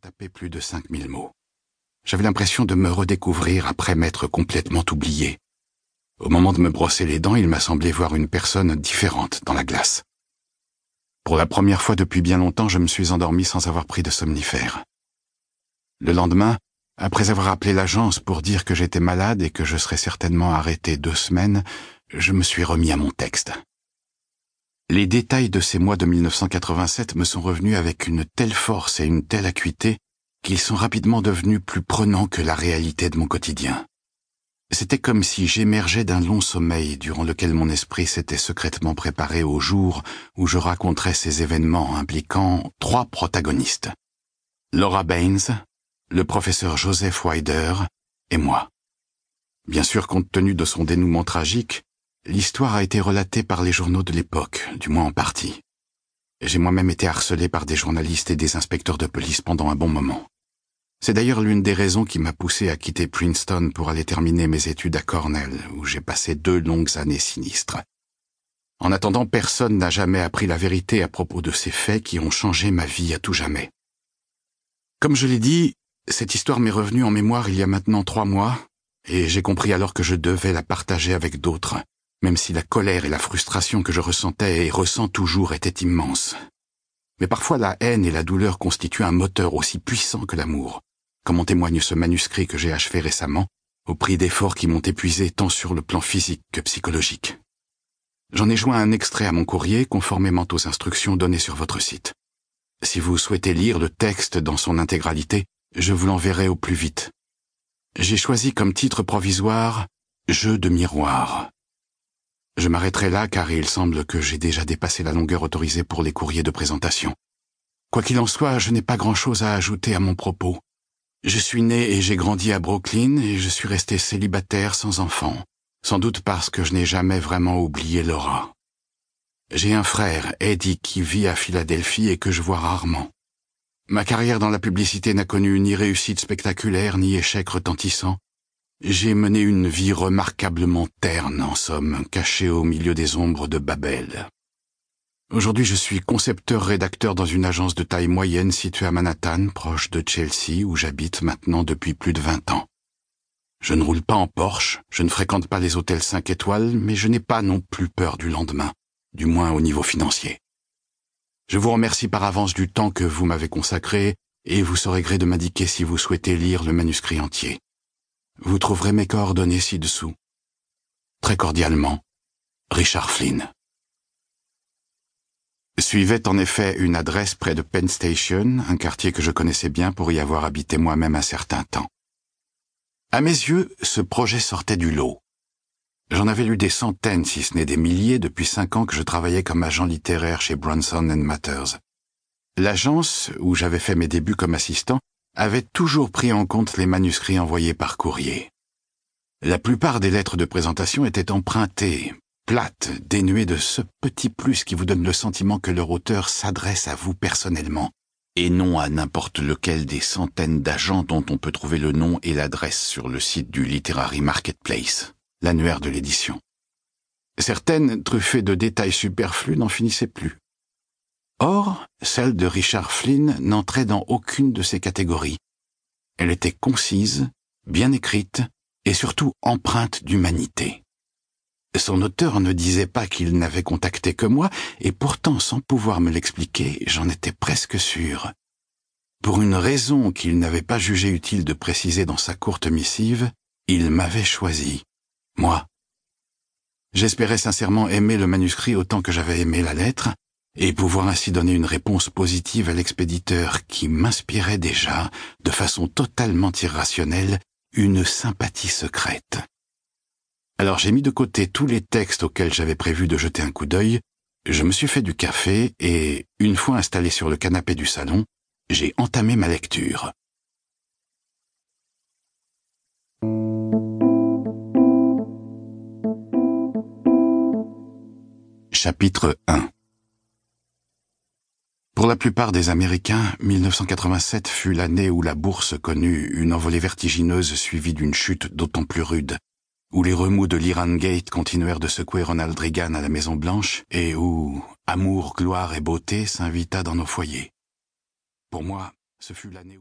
tapé plus de cinq mille mots. J'avais l'impression de me redécouvrir après m'être complètement oublié. Au moment de me brosser les dents, il m'a semblé voir une personne différente dans la glace. Pour la première fois depuis bien longtemps, je me suis endormi sans avoir pris de somnifère. Le lendemain, après avoir appelé l'agence pour dire que j'étais malade et que je serais certainement arrêté deux semaines, je me suis remis à mon texte. Les détails de ces mois de 1987 me sont revenus avec une telle force et une telle acuité qu'ils sont rapidement devenus plus prenants que la réalité de mon quotidien. C'était comme si j'émergeais d'un long sommeil durant lequel mon esprit s'était secrètement préparé au jour où je raconterais ces événements impliquant trois protagonistes. Laura Baines, le professeur Joseph Wider et moi. Bien sûr, compte tenu de son dénouement tragique, l'histoire a été relatée par les journaux de l'époque, du moins en partie. J'ai moi-même été harcelé par des journalistes et des inspecteurs de police pendant un bon moment. C'est d'ailleurs l'une des raisons qui m'a poussé à quitter Princeton pour aller terminer mes études à Cornell, où j'ai passé deux longues années sinistres. En attendant, personne n'a jamais appris la vérité à propos de ces faits qui ont changé ma vie à tout jamais. Comme je l'ai dit, cette histoire m'est revenue en mémoire il y a maintenant trois mois, et j'ai compris alors que je devais la partager avec d'autres, même si la colère et la frustration que je ressentais et ressens toujours étaient immenses. Mais parfois la haine et la douleur constituent un moteur aussi puissant que l'amour, comme en témoigne ce manuscrit que j'ai achevé récemment, au prix d'efforts qui m'ont épuisé tant sur le plan physique que psychologique. J'en ai joint un extrait à mon courrier conformément aux instructions données sur votre site. Si vous souhaitez lire le texte dans son intégralité, je vous l'enverrai au plus vite. J'ai choisi comme titre provisoire Jeu de miroir. Je m'arrêterai là car il semble que j'ai déjà dépassé la longueur autorisée pour les courriers de présentation. Quoi qu'il en soit, je n'ai pas grand-chose à ajouter à mon propos. Je suis né et j'ai grandi à Brooklyn et je suis resté célibataire sans enfant, sans doute parce que je n'ai jamais vraiment oublié Laura. J'ai un frère, Eddie, qui vit à Philadelphie et que je vois rarement. Ma carrière dans la publicité n'a connu ni réussite spectaculaire ni échec retentissant. J'ai mené une vie remarquablement terne, en somme, cachée au milieu des ombres de Babel. Aujourd'hui, je suis concepteur-rédacteur dans une agence de taille moyenne située à Manhattan, proche de Chelsea, où j'habite maintenant depuis plus de vingt ans. Je ne roule pas en Porsche, je ne fréquente pas les hôtels cinq étoiles, mais je n'ai pas non plus peur du lendemain, du moins au niveau financier. Je vous remercie par avance du temps que vous m'avez consacré et vous saurez gré de m'indiquer si vous souhaitez lire le manuscrit entier. Vous trouverez mes coordonnées ci-dessous. Très cordialement, Richard Flynn. Suivait en effet une adresse près de Penn Station, un quartier que je connaissais bien pour y avoir habité moi-même un certain temps. À mes yeux, ce projet sortait du lot. J'en avais lu des centaines, si ce n'est des milliers, depuis cinq ans que je travaillais comme agent littéraire chez Bronson Matters. L'agence, où j'avais fait mes débuts comme assistant, avait toujours pris en compte les manuscrits envoyés par courrier. La plupart des lettres de présentation étaient empruntées, plates, dénuées de ce petit plus qui vous donne le sentiment que leur auteur s'adresse à vous personnellement, et non à n'importe lequel des centaines d'agents dont on peut trouver le nom et l'adresse sur le site du Literary Marketplace l'annuaire de l'édition. Certaines, truffées de détails superflus, n'en finissaient plus. Or, celle de Richard Flynn n'entrait dans aucune de ces catégories. Elle était concise, bien écrite et surtout empreinte d'humanité. Son auteur ne disait pas qu'il n'avait contacté que moi, et pourtant, sans pouvoir me l'expliquer, j'en étais presque sûr. Pour une raison qu'il n'avait pas jugé utile de préciser dans sa courte missive, il m'avait choisi moi. J'espérais sincèrement aimer le manuscrit autant que j'avais aimé la lettre, et pouvoir ainsi donner une réponse positive à l'expéditeur qui m'inspirait déjà, de façon totalement irrationnelle, une sympathie secrète. Alors j'ai mis de côté tous les textes auxquels j'avais prévu de jeter un coup d'œil, je me suis fait du café et, une fois installé sur le canapé du salon, j'ai entamé ma lecture. Chapitre 1 Pour la plupart des Américains, 1987 fut l'année où la bourse connut une envolée vertigineuse suivie d'une chute d'autant plus rude, où les remous de l'Iran Gate continuèrent de secouer Ronald Reagan à la Maison Blanche et où amour, gloire et beauté s'invita dans nos foyers. Pour moi, ce fut l'année où